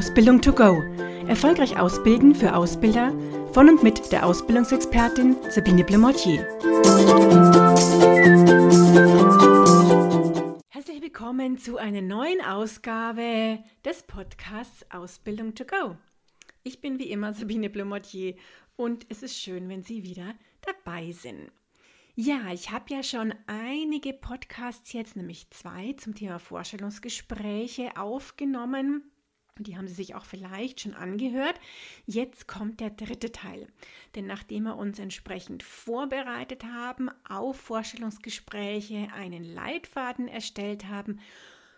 Ausbildung to go. Erfolgreich ausbilden für Ausbilder von und mit der Ausbildungsexpertin Sabine Blemortier. Herzlich willkommen zu einer neuen Ausgabe des Podcasts Ausbildung to go. Ich bin wie immer Sabine Blemortier und es ist schön, wenn Sie wieder dabei sind. Ja, ich habe ja schon einige Podcasts jetzt, nämlich zwei zum Thema Vorstellungsgespräche aufgenommen. Die haben Sie sich auch vielleicht schon angehört. Jetzt kommt der dritte Teil. Denn nachdem wir uns entsprechend vorbereitet haben auf Vorstellungsgespräche, einen Leitfaden erstellt haben,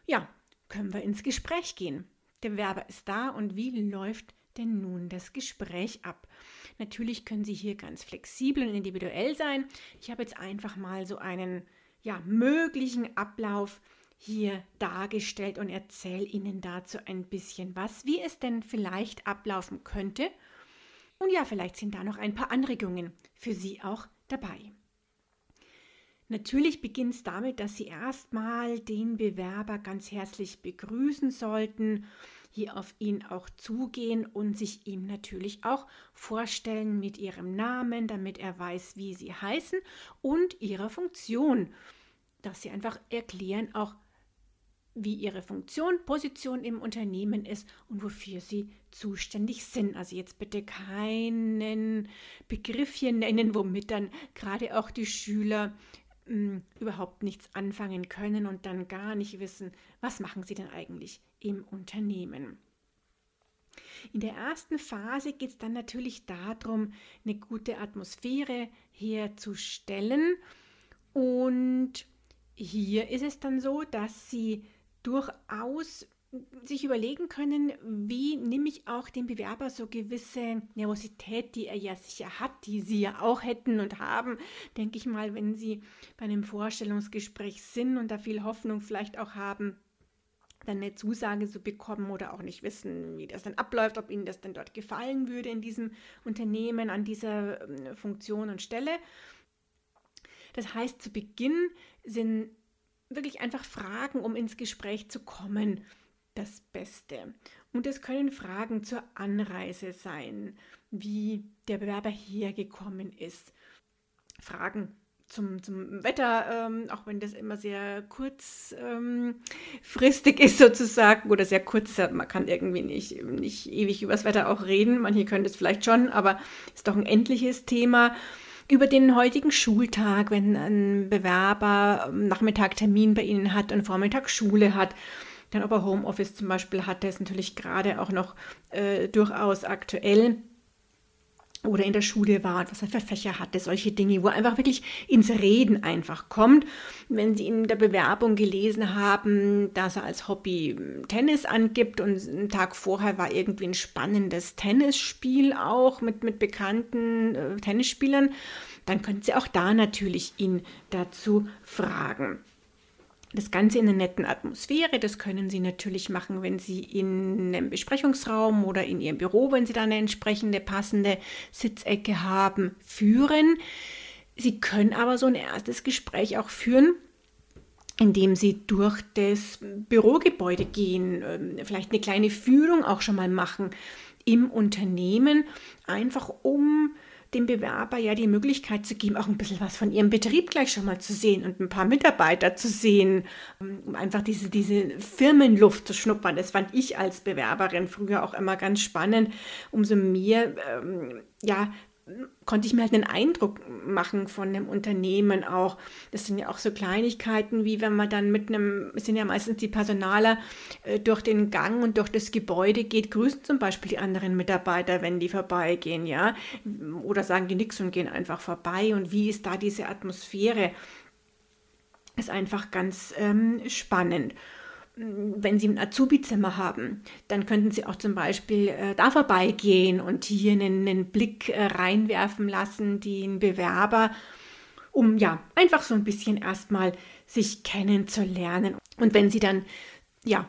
ja, können wir ins Gespräch gehen. Der Werber ist da und wie läuft denn nun das Gespräch ab? Natürlich können Sie hier ganz flexibel und individuell sein. Ich habe jetzt einfach mal so einen ja, möglichen Ablauf hier dargestellt und erzähle Ihnen dazu ein bisschen was, wie es denn vielleicht ablaufen könnte. Und ja, vielleicht sind da noch ein paar Anregungen für Sie auch dabei. Natürlich beginnt es damit, dass Sie erstmal den Bewerber ganz herzlich begrüßen sollten hier auf ihn auch zugehen und sich ihm natürlich auch vorstellen mit ihrem Namen, damit er weiß, wie sie heißen und ihrer Funktion. Dass sie einfach erklären, auch wie ihre Funktion, Position im Unternehmen ist und wofür sie zuständig sind. Also jetzt bitte keinen Begriff hier nennen, womit dann gerade auch die Schüler mh, hm, überhaupt nichts anfangen können und dann gar nicht wissen, was machen sie denn eigentlich im Unternehmen. In der ersten Phase geht es dann natürlich darum, eine gute Atmosphäre herzustellen. Und hier ist es dann so, dass Sie durchaus sich überlegen können, wie nehme ich auch dem Bewerber so gewisse Nervosität, die er ja sicher hat, die Sie ja auch hätten und haben, denke ich mal, wenn Sie bei einem Vorstellungsgespräch sind und da viel Hoffnung vielleicht auch haben, dann eine Zusage zu bekommen oder auch nicht wissen, wie das dann abläuft, ob ihnen das denn dort gefallen würde in diesem Unternehmen, an dieser ähm, Funktion und Stelle. Das heißt, zu Beginn sind wirklich einfach Fragen, um ins Gespräch zu kommen, das Beste. Und es können Fragen zur Anreise sein, wie der Bewerber hergekommen ist. Fragen zum, zum Wetter, ähm, auch wenn das immer sehr kurzfristig ähm, ist sozusagen oder sehr kurz ist. Man kann irgendwie nicht, nicht ewig über das Wetter auch reden. Manche können das vielleicht schon, aber ist doch ein endliches Thema. Über den heutigen Schultag, wenn ein Bewerber Nachmittag Termin bei Ihnen hat und Vormittag Schule hat, dann ob er Homeoffice zum Beispiel hat, der ist natürlich gerade auch noch äh, durchaus aktuell oder in der Schule war was er für Fächer hatte, solche Dinge, wo er einfach wirklich ins Reden einfach kommt. Wenn Sie in der Bewerbung gelesen haben, dass er als Hobby Tennis angibt und einen Tag vorher war irgendwie ein spannendes Tennisspiel auch mit, mit bekannten äh, Tennisspielern, dann können Sie auch da natürlich ihn dazu fragen. Das Ganze in einer netten Atmosphäre, das können Sie natürlich machen, wenn Sie in einem Besprechungsraum oder in Ihrem Büro, wenn Sie da eine entsprechende passende Sitzecke haben, führen. Sie können aber so ein erstes Gespräch auch führen, indem Sie durch das Bürogebäude gehen, ähm, vielleicht eine kleine Führung auch schon mal machen im Unternehmen, einfach um dem Bewerber ja die Möglichkeit zu geben, auch ein bisschen was von ihrem Betrieb gleich schon mal zu sehen und ein paar Mitarbeiter zu sehen, um einfach diese, diese Firmenluft zu schnuppern. Das fand ich als Bewerberin früher auch immer ganz spannend. Umso mehr ähm, ja, konnte ich mir halt einen Eindruck machen von einem Unternehmen auch. Das sind ja auch so Kleinigkeiten, wie wenn man dann mit einem, es sind ja meistens die Personaler, äh, durch den Gang und durch das Gebäude geht, grüßen zum Beispiel die anderen Mitarbeiter, wenn die vorbeigehen, ja. Oder sagen die nichts und gehen einfach vorbei. Und wie ist da diese Atmosphäre? Ist einfach ganz ähm, spannend wenn Sie ein Azubi-Zimmer haben, dann könnten Sie auch zum Beispiel äh, da vorbeigehen und hier einen, einen Blick äh, reinwerfen lassen, den Bewerber, um ja einfach so ein bisschen erstmal sich kennenzulernen. Und wenn Sie dann ja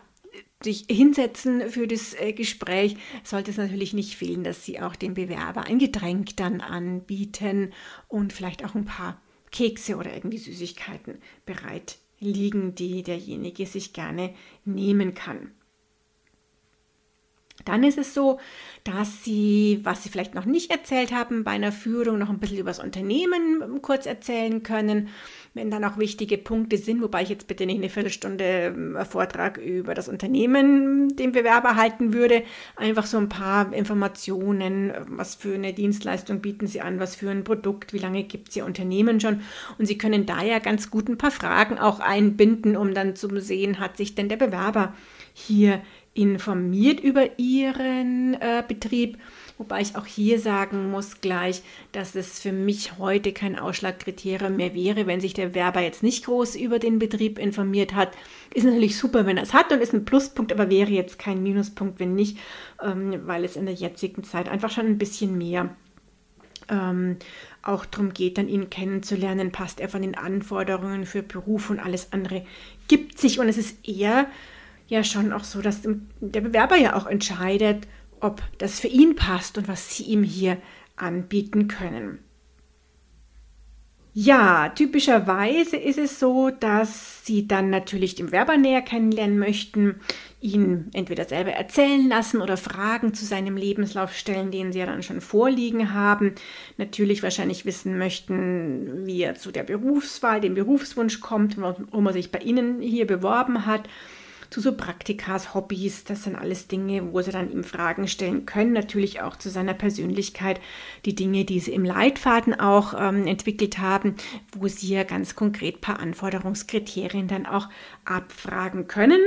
sich hinsetzen für das äh, Gespräch, sollte es natürlich nicht fehlen, dass Sie auch dem Bewerber ein Getränk dann anbieten und vielleicht auch ein paar Kekse oder irgendwie Süßigkeiten bereit liegen, die derjenige sich gerne nehmen kann. Dann ist es so, dass Sie, was Sie vielleicht noch nicht erzählt haben, bei einer Führung noch ein bisschen über das Unternehmen ähm, kurz erzählen können. Wenn dann auch wichtige Punkte sind, wobei ich jetzt bitte nicht eine Viertelstunde ähm, Vortrag über das Unternehmen dem Bewerber halten würde, einfach so ein paar Informationen, was für eine Dienstleistung bieten Sie an, was für ein Produkt, wie lange gibt es Ihr Unternehmen schon. Und Sie können da ja ganz gut ein paar Fragen auch einbinden, um dann zu sehen, hat sich denn der Bewerber hier informiert über ihren äh, Betrieb. Wobei ich auch hier sagen muss gleich, dass es für mich heute kein Ausschlagkriterium mehr wäre, wenn sich der Werber jetzt nicht groß über den Betrieb informiert hat. Ist natürlich super, wenn er es hat und ist ein Pluspunkt, aber wäre jetzt kein Minuspunkt, wenn nicht, ähm, weil es in der jetzigen Zeit einfach schon ein bisschen mehr ähm, auch darum geht, dann ihn kennenzulernen, passt er von den Anforderungen für Beruf und alles andere gibt sich und es ist eher ja schon auch so, dass der Bewerber ja auch entscheidet, ob das für ihn passt und was sie ihm hier anbieten können. Ja, typischerweise ist es so, dass Sie dann natürlich den Werber näher kennenlernen möchten, ihn entweder selber erzählen lassen oder Fragen zu seinem Lebenslauf stellen, den Sie ja dann schon vorliegen haben. Natürlich wahrscheinlich wissen möchten, wie er zu der Berufswahl, dem Berufswunsch kommt, warum er sich bei Ihnen hier beworben hat zu so Praktikas, Hobbys. Das sind alles Dinge, wo sie dann ihm Fragen stellen können. Natürlich auch zu seiner Persönlichkeit, die Dinge, die sie im Leitfaden auch ähm, entwickelt haben, wo sie ja ganz konkret paar Anforderungskriterien dann auch abfragen können.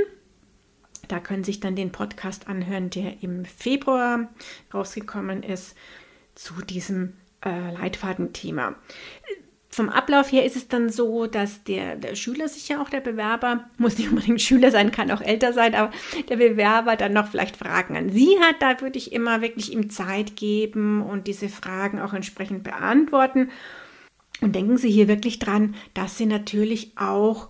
Da können Sie sich dann den Podcast anhören, der im Februar rausgekommen ist zu diesem äh, Leitfadenthema vom Ablauf her ist es dann so, dass der, der Schüler sich ja auch der Bewerber, muss nicht unbedingt Schüler sein, kann auch älter sein, aber der Bewerber dann noch vielleicht Fragen an Sie hat. Da würde ich immer wirklich ihm Zeit geben und diese Fragen auch entsprechend beantworten. Und denken Sie hier wirklich dran, dass Sie natürlich auch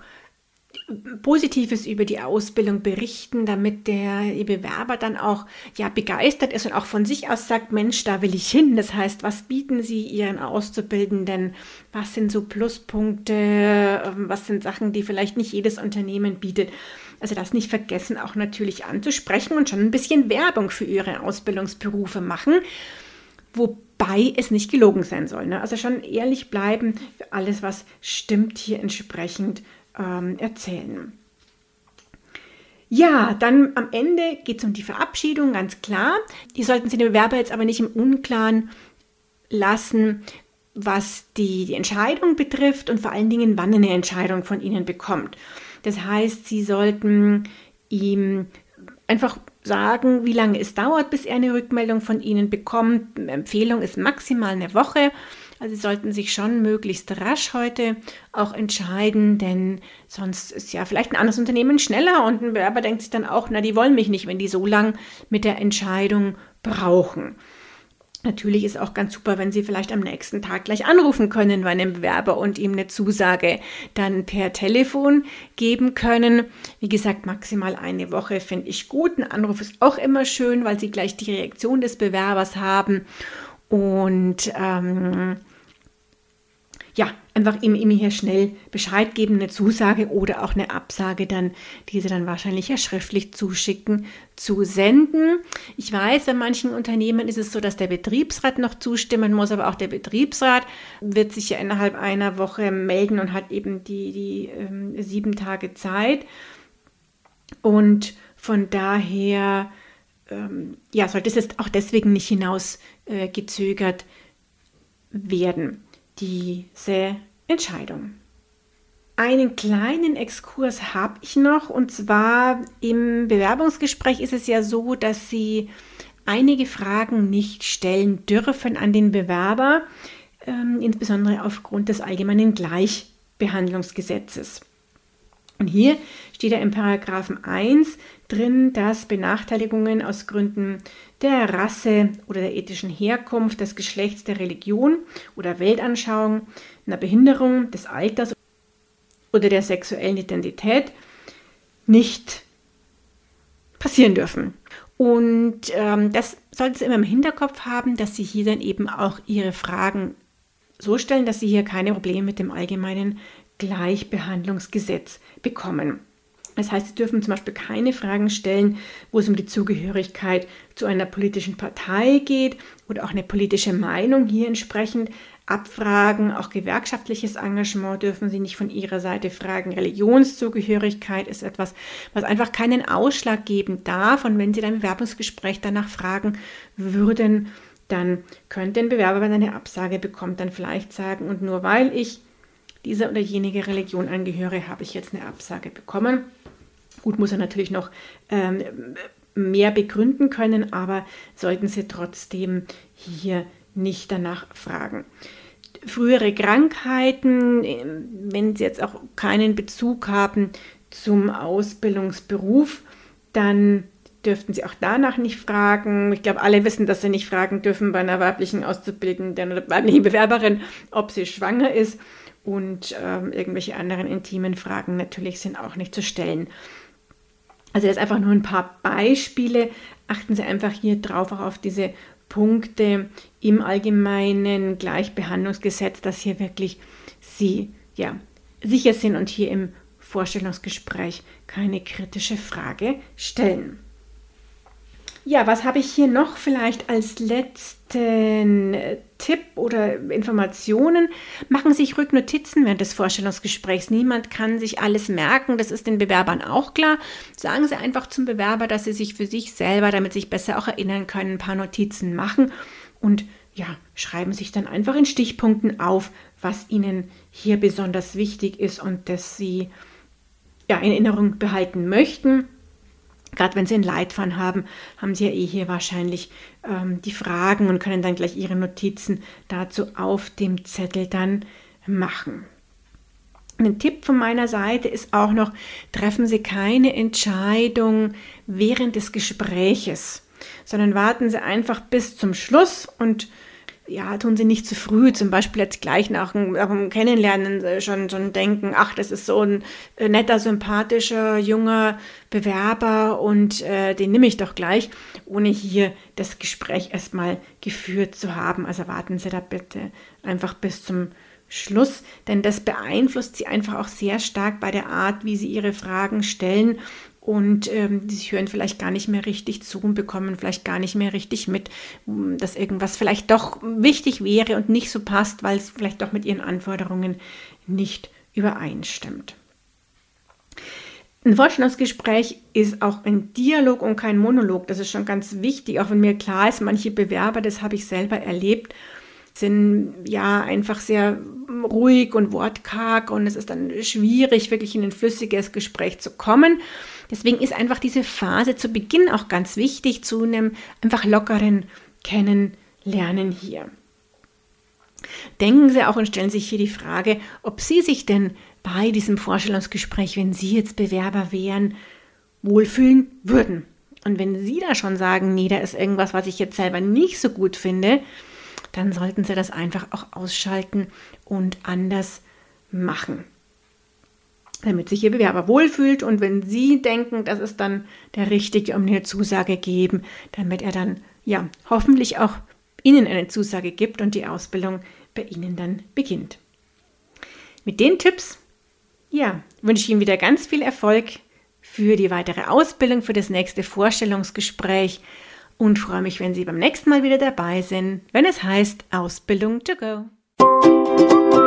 Positives über die Ausbildung berichten, damit der Bewerber dann auch ja begeistert ist und auch von sich aus sagt, Mensch, da will ich hin. Das heißt, was bieten Sie Ihren Auszubildenden? Was sind so Pluspunkte? Ähm, was sind Sachen, die vielleicht nicht jedes Unternehmen bietet? Also das nicht vergessen, auch natürlich anzusprechen und schon ein bisschen Werbung für Ihre Ausbildungsberufe machen, wobei es nicht gelogen sein soll. Ne? Also schon ehrlich bleiben alles, was stimmt hier entsprechend ähm, erzählen. Ja, dann am Ende geht es um die Verabschiedung, ganz klar. Die sollten Sie den Bewerber jetzt aber nicht im Unklaren lassen, was die, die Entscheidung betrifft und vor allen Dingen, wann eine Entscheidung von Ihnen bekommt. Das heißt, Sie sollten ihm einfach sagen, wie lange es dauert, bis er eine Rückmeldung von Ihnen bekommt. Empfehlung ist maximal eine Woche. Also Sie sollten sich schon möglichst rasch heute auch entscheiden, denn sonst ist ja vielleicht ein anderes Unternehmen schneller und ein Bewerber denkt sich dann auch, na, die wollen mich nicht, wenn die so lang mit der Entscheidung brauchen. Natürlich ist auch ganz super, wenn Sie vielleicht am nächsten Tag gleich anrufen können bei einem Bewerber und ihm eine Zusage dann per Telefon geben können. Wie gesagt, maximal eine Woche finde ich gut. Ein Anruf ist auch immer schön, weil Sie gleich die Reaktion des Bewerbers haben. Und ähm, ja, einfach ihm, ihm hier schnell Bescheid geben, eine Zusage oder auch eine Absage dann, diese dann wahrscheinlich ja schriftlich zuschicken, zu senden. Ich weiß, bei manchen Unternehmen ist es so, dass der Betriebsrat noch zustimmen muss, aber auch der Betriebsrat wird sich ja innerhalb einer Woche melden und hat eben die, die ähm, sieben Tage Zeit. Und von daher ähm, ja, sollte es jetzt auch deswegen nicht hinausgezögert äh, werden diese Entscheidung. Einen kleinen Exkurs habe ich noch und zwar im Bewerbungsgespräch ist es ja so, dass Sie einige Fragen nicht stellen dürfen an den Bewerber, äh, insbesondere aufgrund des allgemeinen Gleichbehandlungsgesetzes. Und hier steht ja im Paragraphen 1 drin, dass Benachteiligungen aus Gründen der Rasse oder der ethischen Herkunft, des Geschlechts, der Religion oder Weltanschauung, einer Behinderung, des Alters oder der sexuellen Identität nicht passieren dürfen. Und ähm, das sollten Sie immer im Hinterkopf haben, dass Sie hier dann eben auch Ihre Fragen so stellen, dass Sie hier keine Probleme mit dem allgemeinen Gleichbehandlungsgesetz bekommen. Das heißt, Sie dürfen zum Beispiel keine Fragen stellen, wo es um die Zugehörigkeit zu einer politischen Partei geht oder auch eine politische Meinung hier entsprechend abfragen. Auch gewerkschaftliches Engagement dürfen Sie nicht von Ihrer Seite fragen. Religionszugehörigkeit ist etwas, was einfach keinen Ausschlag geben darf. Und wenn Sie dann im Bewerbungsgespräch danach fragen würden, dann könnte ein Bewerber, wenn er eine Absage bekommt, dann vielleicht sagen, und nur weil ich dieser oder jenige Religion angehöre, habe ich jetzt eine Absage bekommen. Gut, muss er natürlich noch ähm, mehr begründen können, aber sollten Sie trotzdem hier nicht danach fragen. Frühere Krankheiten, wenn Sie jetzt auch keinen Bezug haben zum Ausbildungsberuf, dann dürften Sie auch danach nicht fragen. Ich glaube, alle wissen, dass Sie nicht fragen dürfen bei einer weiblichen Auszubildenden oder weiblichen Bewerberin, ob sie schwanger ist. Und ähm, irgendwelche anderen intimen Fragen natürlich sind auch nicht zu stellen. Also das einfach nur ein paar Beispiele. Achten Sie einfach hier drauf, auch auf diese Punkte im allgemeinen Gleichbehandlungsgesetz, dass hier wirklich Sie ja, sicher sind und hier im Vorstellungsgespräch keine kritische Frage stellen. Ja, was habe ich hier noch vielleicht als letzten äh, Tipp oder Informationen? Machen Sie sich Rücknotizen während des Vorstellungsgesprächs. Niemand kann sich alles merken, das ist den Bewerbern auch klar. Sagen Sie einfach zum Bewerber, dass Sie sich für sich selber, damit Sie sich besser auch erinnern können, ein paar Notizen machen und ja, schreiben sich dann einfach in Stichpunkten auf, was Ihnen hier besonders wichtig ist und das Sie ja, in Erinnerung behalten möchten. Gerade wenn Sie einen Leitfaden haben, haben Sie ja eh hier wahrscheinlich ähm, die Fragen und können dann gleich Ihre Notizen dazu auf dem Zettel dann machen. Ein Tipp von meiner Seite ist auch noch, treffen Sie keine Entscheidung während des Gespräches, sondern warten Sie einfach bis zum Schluss und ja, tun sie nicht zu früh, zum Beispiel jetzt gleich nach dem, Kennenlernen äh, schon, schon denken, ach, das ist so ein äh, netter, sympathischer, junger Bewerber und äh, den nehme ich doch gleich, ohne hier das Gespräch erstmal geführt zu haben. Also warten Sie da bitte einfach bis zum Schluss, denn das beeinflusst Sie einfach auch sehr stark bei der Art, wie Sie Ihre Fragen stellen und ähm, sie hören vielleicht gar nicht mehr richtig zu und bekommen vielleicht gar nicht mehr richtig mit, hm, dass irgendwas vielleicht doch wichtig wäre und nicht so passt, weil es vielleicht doch mit ihren Anforderungen nicht übereinstimmt. Ein Vorstellungsgespräch ist auch ein Dialog und kein Monolog. Das ist schon ganz wichtig, auch wenn mir klar ist, manche Bewerber, das habe ich selber erlebt, sind ja einfach sehr ruhig und wortkarg und es ist dann schwierig, wirklich in ein flüssiges Gespräch zu kommen. Deswegen ist einfach diese Phase zu Beginn auch ganz wichtig zu einem einfach lockeren Kennenlernen hier. Denken Sie auch und stellen sich hier die Frage, ob Sie sich denn bei diesem Vorstellungsgespräch, wenn Sie jetzt Bewerber wären, wohlfühlen würden. Und wenn Sie da schon sagen, nee, da ist irgendwas, was ich jetzt selber nicht so gut finde, dann sollten Sie das einfach auch ausschalten und anders machen damit sich Ihr Bewerber wohlfühlt und wenn Sie denken, das ist dann der Richtige, um eine Zusage geben, damit er dann ja hoffentlich auch Ihnen eine Zusage gibt und die Ausbildung bei Ihnen dann beginnt. Mit den Tipps, ja, wünsche ich Ihnen wieder ganz viel Erfolg für die weitere Ausbildung, für das nächste Vorstellungsgespräch und freue mich, wenn Sie beim nächsten Mal wieder dabei sind, wenn es heißt Ausbildung to go.